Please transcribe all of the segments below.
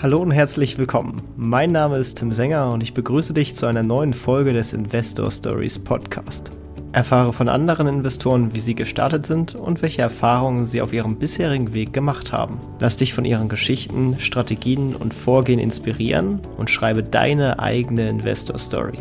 Hallo und herzlich willkommen. Mein Name ist Tim Sänger und ich begrüße dich zu einer neuen Folge des Investor Stories Podcast. Erfahre von anderen Investoren, wie sie gestartet sind und welche Erfahrungen sie auf ihrem bisherigen Weg gemacht haben. Lass dich von ihren Geschichten, Strategien und Vorgehen inspirieren und schreibe deine eigene Investor Story.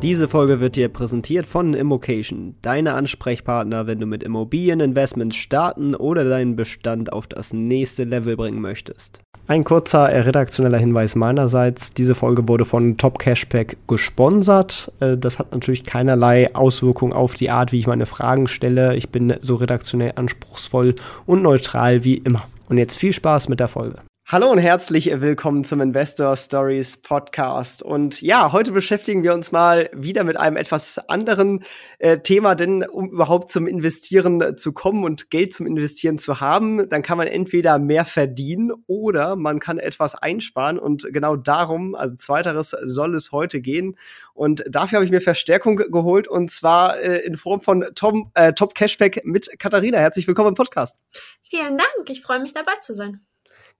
Diese Folge wird dir präsentiert von Immocation, deine Ansprechpartner, wenn du mit Immobilieninvestments starten oder deinen Bestand auf das nächste Level bringen möchtest. Ein kurzer redaktioneller Hinweis meinerseits. Diese Folge wurde von Top Cashback gesponsert. Äh, das hat natürlich keinerlei Auswirkung auf die Art, wie ich meine Fragen stelle. Ich bin so redaktionell anspruchsvoll und neutral wie immer. Und jetzt viel Spaß mit der Folge. Hallo und herzlich willkommen zum Investor Stories Podcast. Und ja, heute beschäftigen wir uns mal wieder mit einem etwas anderen äh, Thema, denn um überhaupt zum Investieren zu kommen und Geld zum Investieren zu haben, dann kann man entweder mehr verdienen oder man kann etwas einsparen. Und genau darum, also zweiteres, soll es heute gehen. Und dafür habe ich mir Verstärkung geholt und zwar äh, in Form von Tom, äh, Top Cashback mit Katharina. Herzlich willkommen im Podcast. Vielen Dank, ich freue mich dabei zu sein.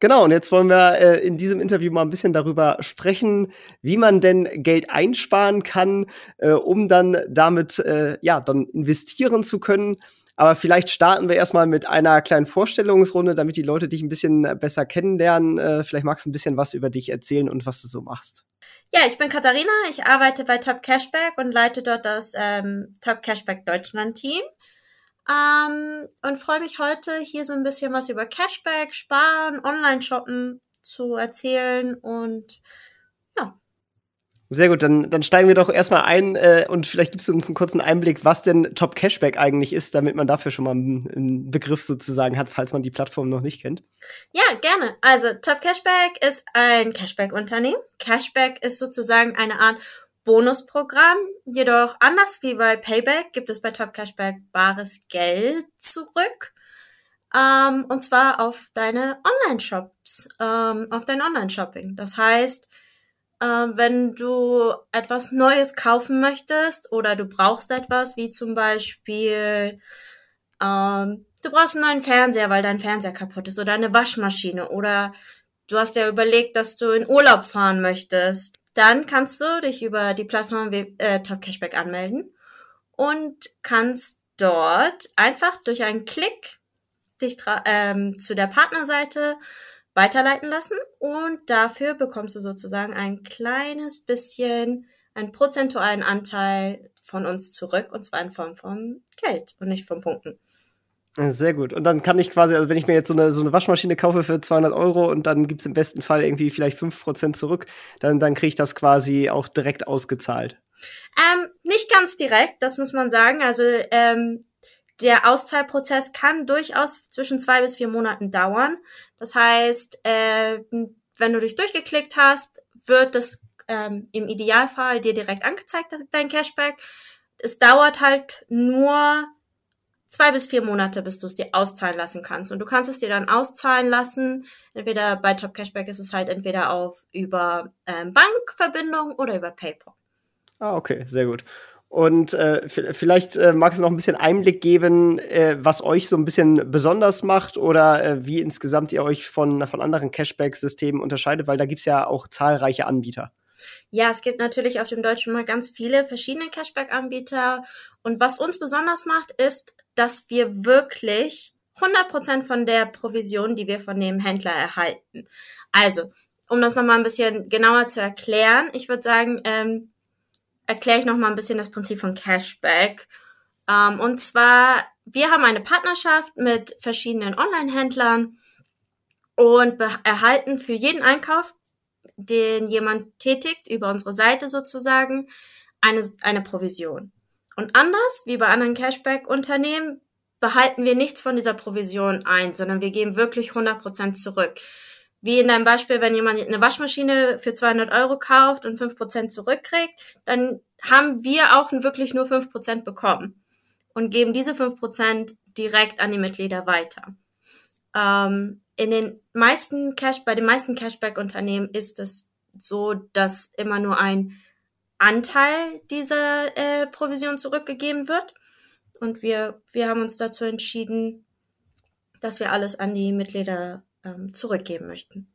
Genau, und jetzt wollen wir äh, in diesem Interview mal ein bisschen darüber sprechen, wie man denn Geld einsparen kann, äh, um dann damit äh, ja dann investieren zu können. Aber vielleicht starten wir erstmal mit einer kleinen Vorstellungsrunde, damit die Leute dich ein bisschen besser kennenlernen. Äh, vielleicht magst du ein bisschen was über dich erzählen und was du so machst. Ja, ich bin Katharina, ich arbeite bei Top Cashback und leite dort das ähm, Top Cashback Deutschland Team. Ähm, und freue mich heute hier so ein bisschen was über Cashback, Sparen, Online-Shoppen zu erzählen und ja. Sehr gut, dann, dann steigen wir doch erstmal ein äh, und vielleicht gibst du uns einen kurzen Einblick, was denn Top Cashback eigentlich ist, damit man dafür schon mal einen, einen Begriff sozusagen hat, falls man die Plattform noch nicht kennt. Ja, gerne. Also Top Cashback ist ein Cashback-Unternehmen. Cashback ist sozusagen eine Art Bonusprogramm. Jedoch anders wie bei Payback gibt es bei Top Cashback bares Geld zurück. Ähm, und zwar auf deine Online-Shops, ähm, auf dein Online-Shopping. Das heißt, ähm, wenn du etwas Neues kaufen möchtest oder du brauchst etwas, wie zum Beispiel, ähm, du brauchst einen neuen Fernseher, weil dein Fernseher kaputt ist oder eine Waschmaschine oder du hast ja überlegt, dass du in Urlaub fahren möchtest dann kannst du dich über die Plattform äh, Top Cashback anmelden und kannst dort einfach durch einen Klick dich ähm, zu der Partnerseite weiterleiten lassen und dafür bekommst du sozusagen ein kleines bisschen, einen prozentualen Anteil von uns zurück und zwar in Form von Geld und nicht von Punkten. Sehr gut. Und dann kann ich quasi, also wenn ich mir jetzt so eine, so eine Waschmaschine kaufe für 200 Euro und dann gibt es im besten Fall irgendwie vielleicht 5% zurück, dann, dann kriege ich das quasi auch direkt ausgezahlt. Ähm, nicht ganz direkt, das muss man sagen. Also ähm, der Auszahlprozess kann durchaus zwischen zwei bis vier Monaten dauern. Das heißt, äh, wenn du dich durchgeklickt hast, wird das ähm, im Idealfall dir direkt angezeigt, dein Cashback. Es dauert halt nur zwei bis vier Monate, bis du es dir auszahlen lassen kannst. Und du kannst es dir dann auszahlen lassen. Entweder bei Top Cashback ist es halt entweder auf über ähm, Bankverbindung oder über PayPal. Ah, okay, sehr gut. Und äh, vielleicht äh, magst du noch ein bisschen Einblick geben, äh, was euch so ein bisschen besonders macht oder äh, wie insgesamt ihr euch von, von anderen Cashback-Systemen unterscheidet, weil da gibt es ja auch zahlreiche Anbieter. Ja, es gibt natürlich auf dem deutschen Markt ganz viele verschiedene Cashback-Anbieter. Und was uns besonders macht, ist, dass wir wirklich 100% von der Provision, die wir von dem Händler erhalten. Also, um das nochmal ein bisschen genauer zu erklären, ich würde sagen, ähm, erkläre ich nochmal ein bisschen das Prinzip von Cashback. Ähm, und zwar, wir haben eine Partnerschaft mit verschiedenen Online-Händlern und erhalten für jeden Einkauf, den jemand tätigt, über unsere Seite sozusagen, eine, eine Provision. Und anders wie bei anderen Cashback-Unternehmen behalten wir nichts von dieser Provision ein, sondern wir geben wirklich 100% zurück. Wie in deinem Beispiel, wenn jemand eine Waschmaschine für 200 Euro kauft und 5% zurückkriegt, dann haben wir auch wirklich nur 5% bekommen und geben diese 5% direkt an die Mitglieder weiter. Ähm, in den meisten Cash, bei den meisten Cashback-Unternehmen ist es so, dass immer nur ein Anteil dieser äh, Provision zurückgegeben wird. Und wir, wir haben uns dazu entschieden, dass wir alles an die Mitglieder ähm, zurückgeben möchten.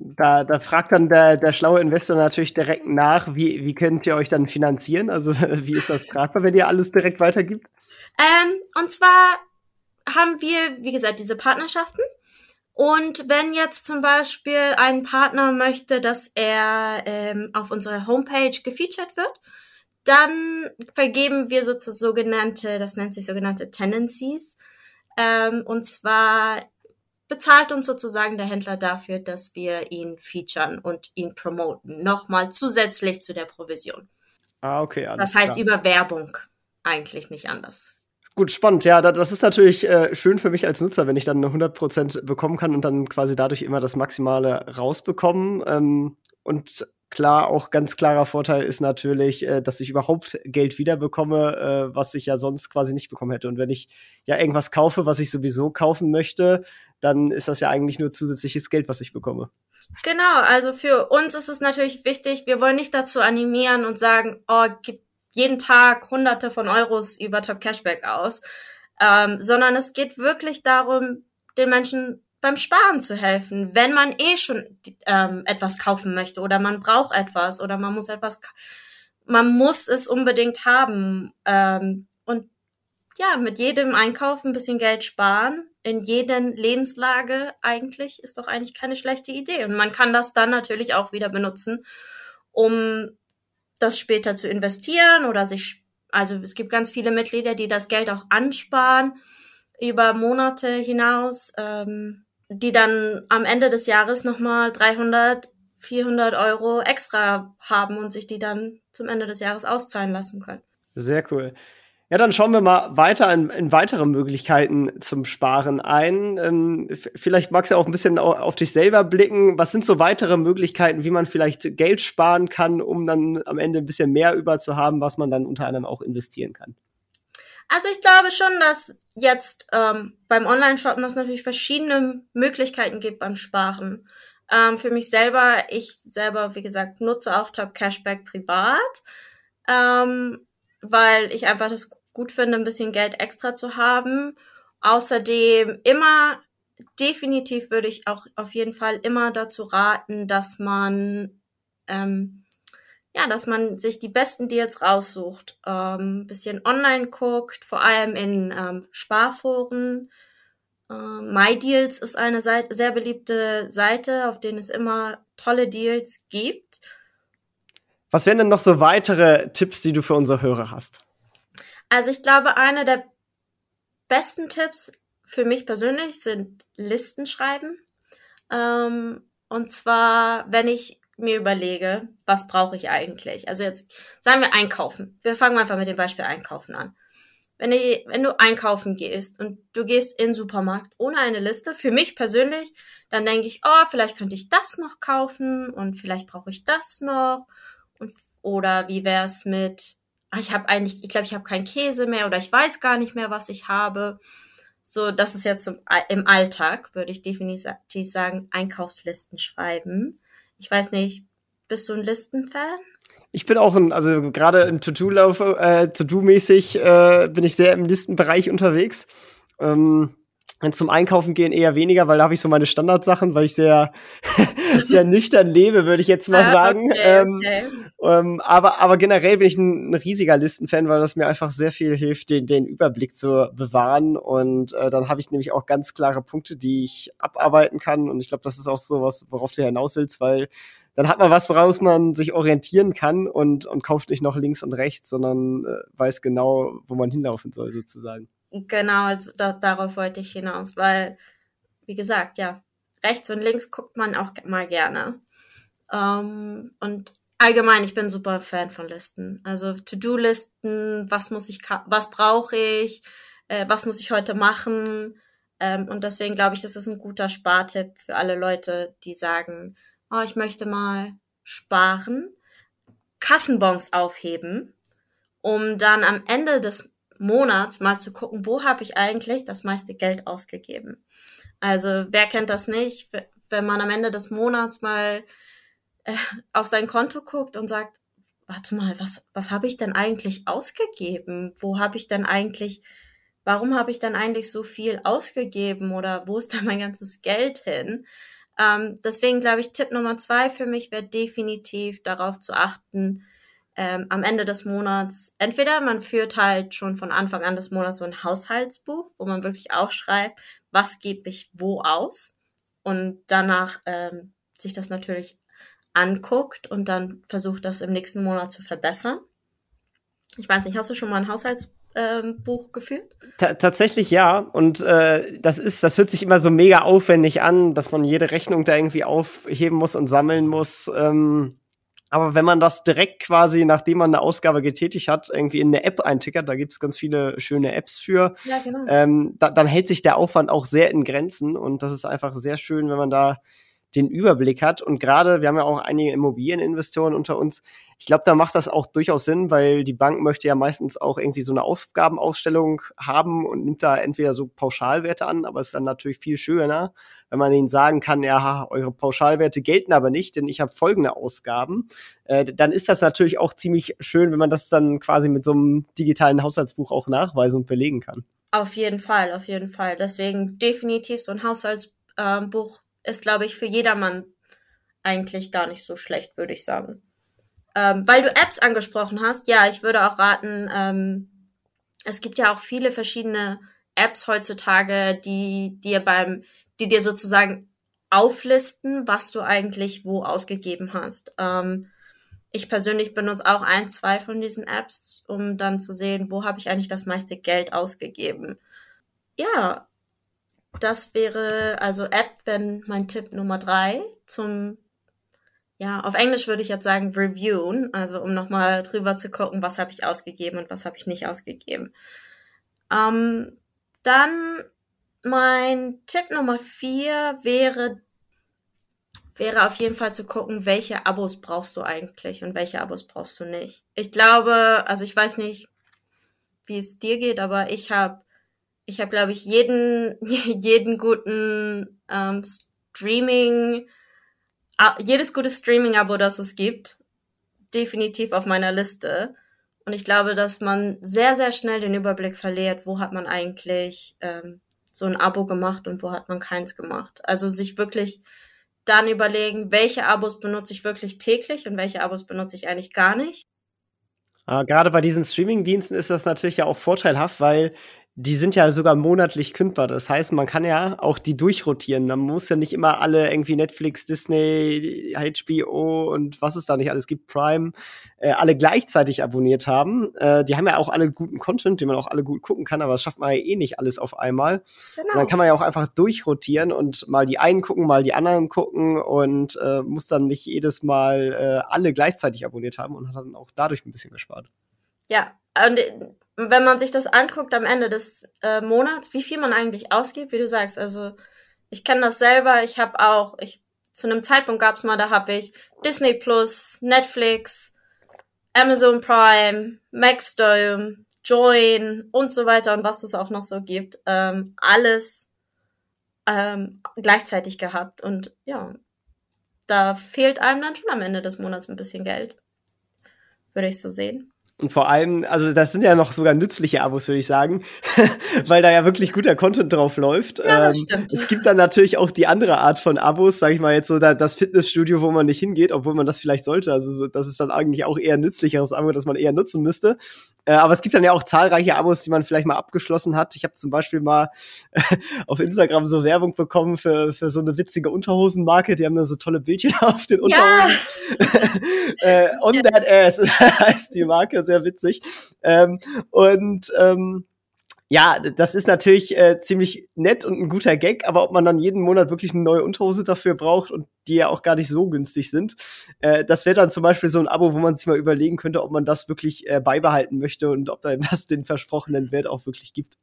Da, da fragt dann der, der schlaue Investor natürlich direkt nach, wie, wie könnt ihr euch dann finanzieren? Also wie ist das tragbar, wenn ihr alles direkt weitergibt? Ähm, und zwar haben wir, wie gesagt, diese Partnerschaften. Und wenn jetzt zum Beispiel ein Partner möchte, dass er ähm, auf unserer Homepage gefeatured wird, dann vergeben wir so sogenannte, das nennt sich sogenannte Tendencies. Ähm, und zwar bezahlt uns sozusagen der Händler dafür, dass wir ihn featuren und ihn promoten. Nochmal zusätzlich zu der Provision. Ah, okay. Alles das heißt klar. über Werbung. Eigentlich nicht anders. Gut, spannend. Ja, das ist natürlich äh, schön für mich als Nutzer, wenn ich dann 100% bekommen kann und dann quasi dadurch immer das Maximale rausbekommen. Ähm, und Klar, auch ganz klarer Vorteil ist natürlich, äh, dass ich überhaupt Geld wiederbekomme, äh, was ich ja sonst quasi nicht bekommen hätte. Und wenn ich ja irgendwas kaufe, was ich sowieso kaufen möchte, dann ist das ja eigentlich nur zusätzliches Geld, was ich bekomme. Genau, also für uns ist es natürlich wichtig, wir wollen nicht dazu animieren und sagen, oh, gib jeden Tag hunderte von Euros über Top Cashback aus, ähm, sondern es geht wirklich darum, den Menschen beim Sparen zu helfen, wenn man eh schon ähm, etwas kaufen möchte oder man braucht etwas oder man muss etwas, man muss es unbedingt haben. Ähm, und ja, mit jedem Einkauf ein bisschen Geld sparen in jeder Lebenslage eigentlich ist doch eigentlich keine schlechte Idee. Und man kann das dann natürlich auch wieder benutzen, um das später zu investieren oder sich also es gibt ganz viele Mitglieder, die das Geld auch ansparen über Monate hinaus. Ähm, die dann am Ende des Jahres nochmal 300, 400 Euro extra haben und sich die dann zum Ende des Jahres auszahlen lassen können. Sehr cool. Ja, dann schauen wir mal weiter in, in weitere Möglichkeiten zum Sparen ein. Ähm, vielleicht magst du auch ein bisschen auf dich selber blicken. Was sind so weitere Möglichkeiten, wie man vielleicht Geld sparen kann, um dann am Ende ein bisschen mehr über zu haben, was man dann unter anderem auch investieren kann? Also ich glaube schon, dass jetzt ähm, beim Online-Shoppen es natürlich verschiedene Möglichkeiten gibt beim Sparen. Ähm, für mich selber, ich selber, wie gesagt, nutze auch Top Cashback privat, ähm, weil ich einfach das gut finde, ein bisschen Geld extra zu haben. Außerdem immer, definitiv würde ich auch auf jeden Fall immer dazu raten, dass man ähm, ja, dass man sich die besten Deals raussucht, ähm, bisschen online guckt, vor allem in ähm, Sparforen. Ähm, MyDeals ist eine Seite, sehr beliebte Seite, auf denen es immer tolle Deals gibt. Was wären denn noch so weitere Tipps, die du für unsere Hörer hast? Also ich glaube, einer der besten Tipps für mich persönlich sind Listen schreiben. Ähm, und zwar, wenn ich mir überlege, was brauche ich eigentlich? Also jetzt sagen wir einkaufen. Wir fangen einfach mit dem Beispiel einkaufen an. Wenn, ich, wenn du einkaufen gehst und du gehst in den Supermarkt ohne eine Liste, für mich persönlich, dann denke ich, oh, vielleicht könnte ich das noch kaufen und vielleicht brauche ich das noch. Und, oder wie wäre es mit, ich habe eigentlich, ich glaube, ich habe keinen Käse mehr oder ich weiß gar nicht mehr, was ich habe. So, das ist jetzt im Alltag, würde ich definitiv sagen, Einkaufslisten schreiben. Ich weiß nicht, bist du ein Listenfan? Ich bin auch ein, also gerade im To-Do-Lauf, äh, To-Do-mäßig äh, bin ich sehr im Listenbereich unterwegs. Ähm, zum Einkaufen gehen eher weniger, weil da habe ich so meine Standardsachen, weil ich sehr, sehr nüchtern lebe, würde ich jetzt mal ah, sagen. Okay, ähm, okay. Ähm, aber, aber generell bin ich ein, ein, riesiger Listenfan, weil das mir einfach sehr viel hilft, den, den Überblick zu bewahren. Und äh, dann habe ich nämlich auch ganz klare Punkte, die ich abarbeiten kann. Und ich glaube, das ist auch so was, worauf du hinaus willst, weil dann hat man was, woraus man sich orientieren kann und, und kauft nicht noch links und rechts, sondern äh, weiß genau, wo man hinlaufen soll, sozusagen. Genau, also da, darauf wollte ich hinaus, weil, wie gesagt, ja, rechts und links guckt man auch mal gerne. Ähm, und allgemein, ich bin super Fan von Listen. Also To-Do-Listen, was muss ich, was brauche ich, äh, was muss ich heute machen. Ähm, und deswegen glaube ich, das ist ein guter Spartipp für alle Leute, die sagen, oh, ich möchte mal sparen, Kassenbons aufheben, um dann am Ende des Monats mal zu gucken, wo habe ich eigentlich das meiste Geld ausgegeben. Also wer kennt das nicht, wenn man am Ende des Monats mal äh, auf sein Konto guckt und sagt, warte mal, was, was habe ich denn eigentlich ausgegeben? Wo habe ich denn eigentlich, warum habe ich denn eigentlich so viel ausgegeben oder wo ist da mein ganzes Geld hin? Ähm, deswegen glaube ich, Tipp Nummer zwei für mich wäre definitiv darauf zu achten, ähm, am Ende des Monats, entweder man führt halt schon von Anfang an des Monats so ein Haushaltsbuch, wo man wirklich aufschreibt, was gebe ich wo aus und danach ähm, sich das natürlich anguckt und dann versucht, das im nächsten Monat zu verbessern. Ich weiß nicht, hast du schon mal ein Haushaltsbuch ähm, geführt? T tatsächlich ja. Und äh, das ist, das hört sich immer so mega aufwendig an, dass man jede Rechnung da irgendwie aufheben muss und sammeln muss. Ähm, aber wenn man das direkt quasi, nachdem man eine Ausgabe getätigt hat, irgendwie in eine App eintickert, da gibt es ganz viele schöne Apps für, ja, genau. ähm, da, dann hält sich der Aufwand auch sehr in Grenzen und das ist einfach sehr schön, wenn man da den Überblick hat. Und gerade, wir haben ja auch einige Immobilieninvestoren unter uns. Ich glaube, da macht das auch durchaus Sinn, weil die Bank möchte ja meistens auch irgendwie so eine Aufgabenausstellung haben und nimmt da entweder so Pauschalwerte an, aber es ist dann natürlich viel schöner, wenn man ihnen sagen kann, ja, eure Pauschalwerte gelten aber nicht, denn ich habe folgende Ausgaben. Äh, dann ist das natürlich auch ziemlich schön, wenn man das dann quasi mit so einem digitalen Haushaltsbuch auch nachweisen und belegen kann. Auf jeden Fall, auf jeden Fall. Deswegen definitiv so ein Haushaltsbuch ist, glaube ich, für jedermann eigentlich gar nicht so schlecht, würde ich sagen. Ähm, weil du Apps angesprochen hast, ja, ich würde auch raten, ähm, es gibt ja auch viele verschiedene Apps heutzutage, die dir beim, die dir sozusagen auflisten, was du eigentlich wo ausgegeben hast. Ähm, ich persönlich benutze auch ein, zwei von diesen Apps, um dann zu sehen, wo habe ich eigentlich das meiste Geld ausgegeben. Ja, das wäre also App, wenn mein Tipp Nummer drei zum, ja, auf Englisch würde ich jetzt sagen reviewen, also um nochmal drüber zu gucken, was habe ich ausgegeben und was habe ich nicht ausgegeben. Ähm, dann mein Tipp Nummer vier wäre, wäre auf jeden Fall zu gucken, welche Abos brauchst du eigentlich und welche Abos brauchst du nicht. Ich glaube, also ich weiß nicht, wie es dir geht, aber ich habe ich habe, glaube ich, jeden, jeden guten ähm, Streaming, jedes gute Streaming-Abo, das es gibt, definitiv auf meiner Liste. Und ich glaube, dass man sehr, sehr schnell den Überblick verliert, wo hat man eigentlich ähm, so ein Abo gemacht und wo hat man keins gemacht. Also sich wirklich dann überlegen, welche Abos benutze ich wirklich täglich und welche Abos benutze ich eigentlich gar nicht. Aber gerade bei diesen Streaming-Diensten ist das natürlich ja auch vorteilhaft, weil die sind ja sogar monatlich kündbar. Das heißt, man kann ja auch die durchrotieren. Man muss ja nicht immer alle irgendwie Netflix, Disney, HBO und was es da nicht alles gibt, Prime, äh, alle gleichzeitig abonniert haben. Äh, die haben ja auch alle guten Content, den man auch alle gut gucken kann, aber das schafft man ja eh nicht alles auf einmal. Genau. Und dann kann man ja auch einfach durchrotieren und mal die einen gucken, mal die anderen gucken und äh, muss dann nicht jedes Mal äh, alle gleichzeitig abonniert haben und hat dann auch dadurch ein bisschen gespart. Ja, und wenn man sich das anguckt am Ende des äh, Monats, wie viel man eigentlich ausgibt, wie du sagst, also ich kenne das selber, ich habe auch, ich zu einem Zeitpunkt gab's mal, da habe ich Disney Plus, Netflix, Amazon Prime, Maxdome, Join und so weiter und was es auch noch so gibt, ähm, alles ähm, gleichzeitig gehabt und ja, da fehlt einem dann schon am Ende des Monats ein bisschen Geld, würde ich so sehen. Und vor allem, also das sind ja noch sogar nützliche Abos, würde ich sagen, weil da ja wirklich guter Content drauf läuft. Ja, das ähm, stimmt. Es gibt dann natürlich auch die andere Art von Abos, sage ich mal jetzt so da, das Fitnessstudio, wo man nicht hingeht, obwohl man das vielleicht sollte. Also so, das ist dann eigentlich auch eher nützlicheres Abo, das man eher nutzen müsste. Äh, aber es gibt dann ja auch zahlreiche Abos, die man vielleicht mal abgeschlossen hat. Ich habe zum Beispiel mal auf Instagram so Werbung bekommen für, für so eine witzige Unterhosenmarke. Die haben dann so tolle Bildchen auf den Unterhosen. Ja. äh, on that ass heißt die Marke sehr witzig. Ähm, und ähm, ja, das ist natürlich äh, ziemlich nett und ein guter Gag, aber ob man dann jeden Monat wirklich eine neue Unterhose dafür braucht und die ja auch gar nicht so günstig sind, äh, das wäre dann zum Beispiel so ein Abo, wo man sich mal überlegen könnte, ob man das wirklich äh, beibehalten möchte und ob da das den versprochenen Wert auch wirklich gibt.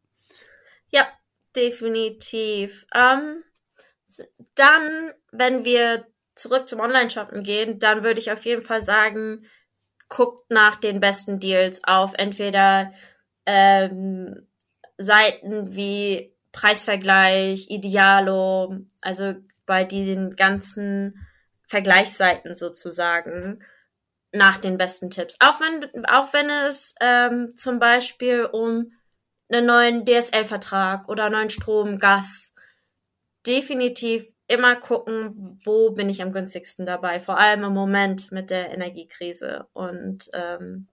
Ja, definitiv. Ähm, dann, wenn wir zurück zum Online-Shoppen gehen, dann würde ich auf jeden Fall sagen, guckt nach den besten Deals auf entweder ähm, Seiten wie Preisvergleich, Idealo, also bei den ganzen Vergleichsseiten sozusagen nach den besten Tipps. Auch wenn, auch wenn es ähm, zum Beispiel um einen neuen DSL-Vertrag oder neuen Strom, Gas, definitiv immer gucken, wo bin ich am günstigsten dabei, vor allem im Moment mit der Energiekrise. Und ähm,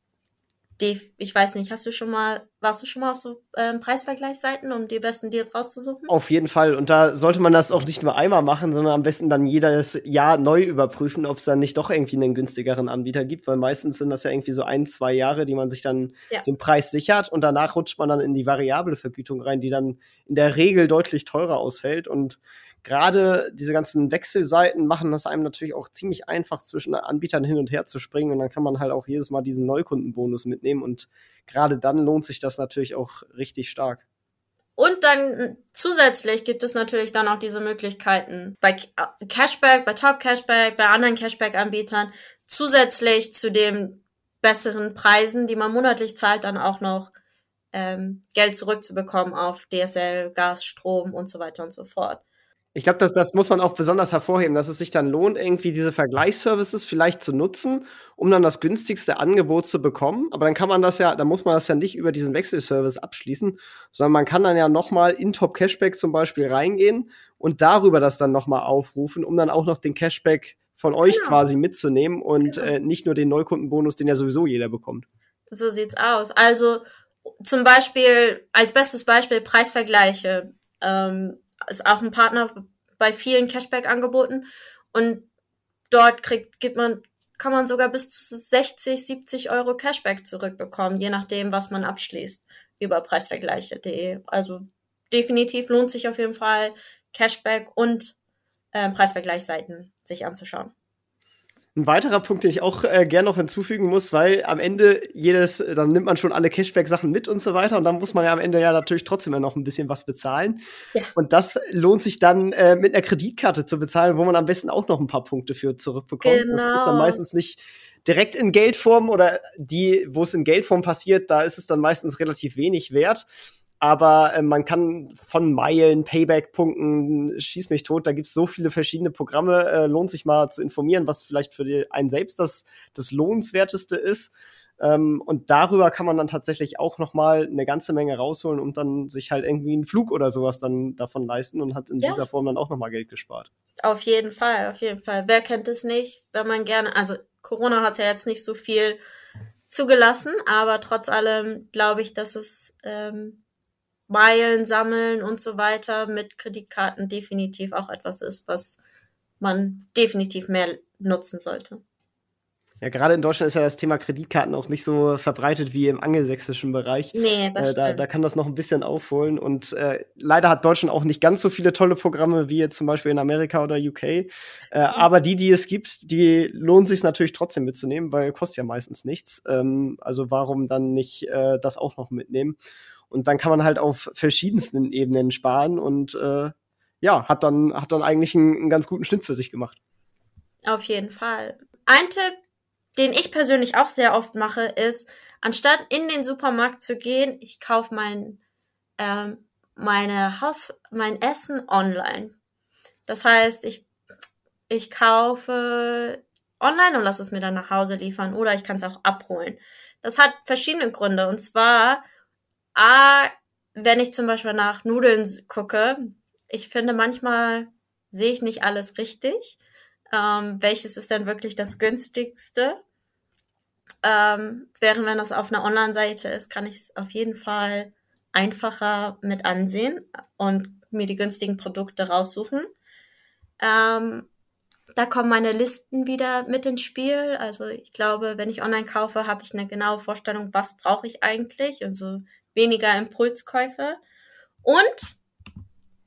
die, ich weiß nicht, hast du schon mal, warst du schon mal auf so ähm, Preisvergleichsseiten, um die besten Deals rauszusuchen? Auf jeden Fall. Und da sollte man das auch nicht nur einmal machen, sondern am besten dann jedes Jahr neu überprüfen, ob es dann nicht doch irgendwie einen günstigeren Anbieter gibt, weil meistens sind das ja irgendwie so ein, zwei Jahre, die man sich dann ja. den Preis sichert und danach rutscht man dann in die variable Vergütung rein, die dann in der Regel deutlich teurer ausfällt und gerade diese ganzen Wechselseiten machen das einem natürlich auch ziemlich einfach, zwischen Anbietern hin und her zu springen. Und dann kann man halt auch jedes Mal diesen Neukundenbonus mitnehmen. Und gerade dann lohnt sich das natürlich auch richtig stark. Und dann zusätzlich gibt es natürlich dann auch diese Möglichkeiten bei Cashback, bei Top Cashback, bei anderen Cashback-Anbietern zusätzlich zu den besseren Preisen, die man monatlich zahlt, dann auch noch ähm, Geld zurückzubekommen auf DSL, Gas, Strom und so weiter und so fort. Ich glaube, das, das muss man auch besonders hervorheben, dass es sich dann lohnt, irgendwie diese Vergleichsservices vielleicht zu nutzen, um dann das günstigste Angebot zu bekommen. Aber dann kann man das ja, dann muss man das ja nicht über diesen Wechselservice abschließen, sondern man kann dann ja nochmal in Top Cashback zum Beispiel reingehen und darüber das dann nochmal aufrufen, um dann auch noch den Cashback von euch genau. quasi mitzunehmen und genau. äh, nicht nur den Neukundenbonus, den ja sowieso jeder bekommt. So sieht's aus. Also zum Beispiel als bestes Beispiel Preisvergleiche. Ähm, ist auch ein Partner bei vielen Cashback-Angeboten und dort kriegt, gibt man, kann man sogar bis zu 60, 70 Euro Cashback zurückbekommen, je nachdem, was man abschließt über preisvergleiche.de. Also definitiv lohnt sich auf jeden Fall Cashback und äh, Preisvergleichsseiten sich anzuschauen. Ein weiterer Punkt, den ich auch äh, gerne noch hinzufügen muss, weil am Ende jedes, dann nimmt man schon alle Cashback-Sachen mit und so weiter und dann muss man ja am Ende ja natürlich trotzdem noch ein bisschen was bezahlen. Ja. Und das lohnt sich dann äh, mit einer Kreditkarte zu bezahlen, wo man am besten auch noch ein paar Punkte für zurückbekommt. Genau. Das ist dann genau. meistens nicht direkt in Geldform oder die, wo es in Geldform passiert, da ist es dann meistens relativ wenig wert aber äh, man kann von Meilen, Payback-Punkten, schieß mich tot, da gibt's so viele verschiedene Programme, äh, lohnt sich mal zu informieren, was vielleicht für die, einen selbst das, das Lohnenswerteste ist. Ähm, und darüber kann man dann tatsächlich auch noch mal eine ganze Menge rausholen und dann sich halt irgendwie einen Flug oder sowas dann davon leisten und hat in ja. dieser Form dann auch noch mal Geld gespart. Auf jeden Fall, auf jeden Fall. Wer kennt es nicht, wenn man gerne, also Corona hat ja jetzt nicht so viel zugelassen, aber trotz allem glaube ich, dass es ähm, Meilen sammeln und so weiter mit Kreditkarten definitiv auch etwas ist, was man definitiv mehr nutzen sollte. Ja, gerade in Deutschland ist ja das Thema Kreditkarten auch nicht so verbreitet wie im angelsächsischen Bereich. Nee, das äh, da, da kann das noch ein bisschen aufholen. Und äh, leider hat Deutschland auch nicht ganz so viele tolle Programme wie jetzt zum Beispiel in Amerika oder UK. Äh, mhm. Aber die, die es gibt, die lohnt sich natürlich trotzdem mitzunehmen, weil kostet ja meistens nichts. Ähm, also warum dann nicht äh, das auch noch mitnehmen? Und dann kann man halt auf verschiedensten Ebenen sparen und äh, ja, hat dann, hat dann eigentlich einen, einen ganz guten Schnitt für sich gemacht. Auf jeden Fall. Ein Tipp, den ich persönlich auch sehr oft mache, ist, anstatt in den Supermarkt zu gehen, ich kaufe mein, ähm, meine Haus, mein Essen online. Das heißt, ich, ich kaufe online und lasse es mir dann nach Hause liefern oder ich kann es auch abholen. Das hat verschiedene Gründe. Und zwar A, wenn ich zum Beispiel nach Nudeln gucke, ich finde manchmal sehe ich nicht alles richtig. Ähm, welches ist denn wirklich das günstigste? Ähm, während wenn das auf einer Online-Seite ist, kann ich es auf jeden Fall einfacher mit ansehen und mir die günstigen Produkte raussuchen. Ähm, da kommen meine Listen wieder mit ins Spiel. Also ich glaube, wenn ich online kaufe, habe ich eine genaue Vorstellung, was brauche ich eigentlich. Also weniger Impulskäufe. Und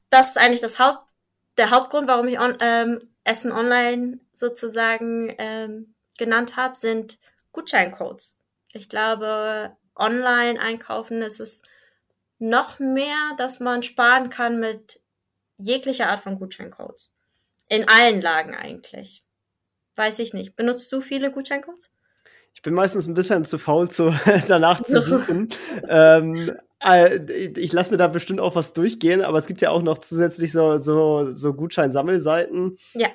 das ist eigentlich das Haupt, der Hauptgrund, warum ich on, ähm, Essen online sozusagen ähm, genannt habe, sind Gutscheincodes. Ich glaube, online einkaufen ist es noch mehr, dass man sparen kann mit jeglicher Art von Gutscheincodes. In allen Lagen eigentlich. Weiß ich nicht. Benutzt du viele Gutscheincodes? Ich bin meistens ein bisschen zu faul, zu, danach zu suchen. ähm, äh, ich lasse mir da bestimmt auch was durchgehen, aber es gibt ja auch noch zusätzlich so, so, so Gutscheinsammelseiten. Ja.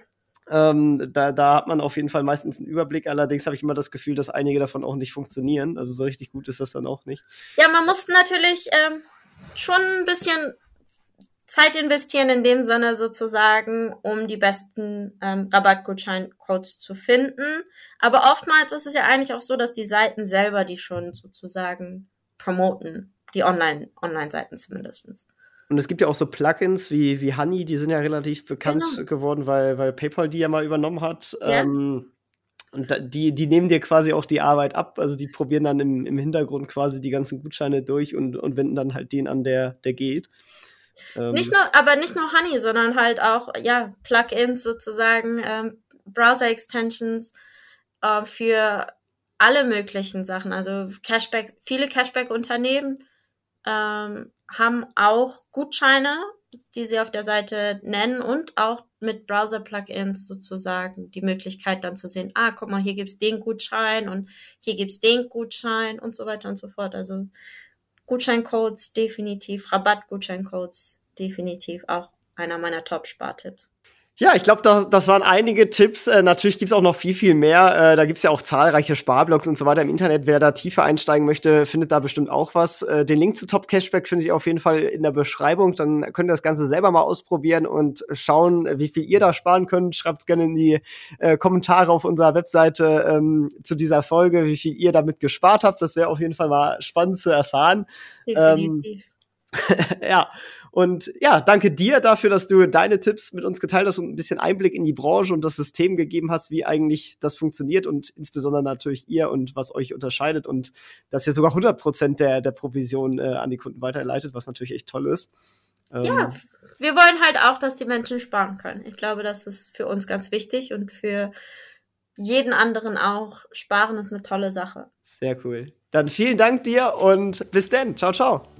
Ähm, da, da hat man auf jeden Fall meistens einen Überblick. Allerdings habe ich immer das Gefühl, dass einige davon auch nicht funktionieren. Also so richtig gut ist das dann auch nicht. Ja, man muss natürlich ähm, schon ein bisschen Zeit investieren in dem Sinne sozusagen, um die besten ähm, Rabattgutscheincodes zu finden. Aber oftmals ist es ja eigentlich auch so, dass die Seiten selber die schon sozusagen promoten, die Online, Online-Seiten zumindestens. Und es gibt ja auch so Plugins wie, wie Honey, die sind ja relativ bekannt genau. geworden, weil, weil PayPal die ja mal übernommen hat. Ja. Ähm, und da, die, die nehmen dir quasi auch die Arbeit ab. Also die probieren dann im, im Hintergrund quasi die ganzen Gutscheine durch und, und wenden dann halt den an, der, der geht. Ähm, nicht nur, aber nicht nur Honey, sondern halt auch, ja, Plugins sozusagen, ähm, Browser-Extensions äh, für alle möglichen Sachen. Also Cashback, viele Cashback-Unternehmen ähm, haben auch Gutscheine, die sie auf der Seite nennen und auch mit Browser-Plugins sozusagen die Möglichkeit dann zu sehen, ah, guck mal, hier gibt's den Gutschein und hier gibt's den Gutschein und so weiter und so fort. Also Gutscheincodes definitiv, Rabattgutscheincodes definitiv auch einer meiner Top-Spartipps. Ja, ich glaube, das, das waren einige Tipps. Äh, natürlich gibt's auch noch viel, viel mehr. Äh, da gibt's ja auch zahlreiche Sparblogs und so weiter im Internet. Wer da tiefer einsteigen möchte, findet da bestimmt auch was. Äh, den Link zu Top Cashback finde ich auf jeden Fall in der Beschreibung. Dann könnt ihr das Ganze selber mal ausprobieren und schauen, wie viel ihr da sparen könnt. Schreibt's gerne in die äh, Kommentare auf unserer Webseite ähm, zu dieser Folge, wie viel ihr damit gespart habt. Das wäre auf jeden Fall mal spannend zu erfahren. Definitiv. Ähm, ja, und ja, danke dir dafür, dass du deine Tipps mit uns geteilt hast und ein bisschen Einblick in die Branche und das System gegeben hast, wie eigentlich das funktioniert und insbesondere natürlich ihr und was euch unterscheidet und dass ihr sogar 100 Prozent der, der Provision äh, an die Kunden weiterleitet, was natürlich echt toll ist. Ähm, ja, wir wollen halt auch, dass die Menschen sparen können. Ich glaube, das ist für uns ganz wichtig und für jeden anderen auch. Sparen ist eine tolle Sache. Sehr cool. Dann vielen Dank dir und bis dann. Ciao, ciao.